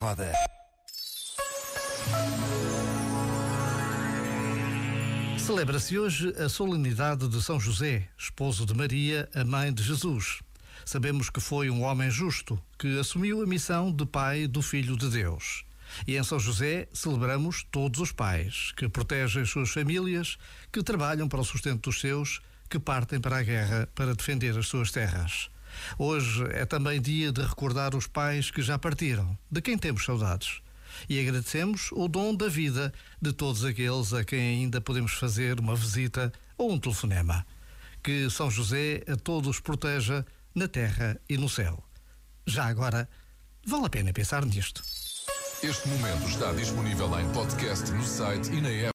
Roda. Celebra-se hoje a solenidade de São José, esposo de Maria, a mãe de Jesus. Sabemos que foi um homem justo que assumiu a missão de pai do Filho de Deus. E em São José celebramos todos os pais que protegem as suas famílias, que trabalham para o sustento dos seus, que partem para a guerra para defender as suas terras. Hoje é também dia de recordar os pais que já partiram, de quem temos saudades. E agradecemos o dom da vida de todos aqueles a quem ainda podemos fazer uma visita ou um telefonema. Que São José a todos proteja na terra e no céu. Já agora, vale a pena pensar nisto. Este momento está disponível em podcast no site e na app.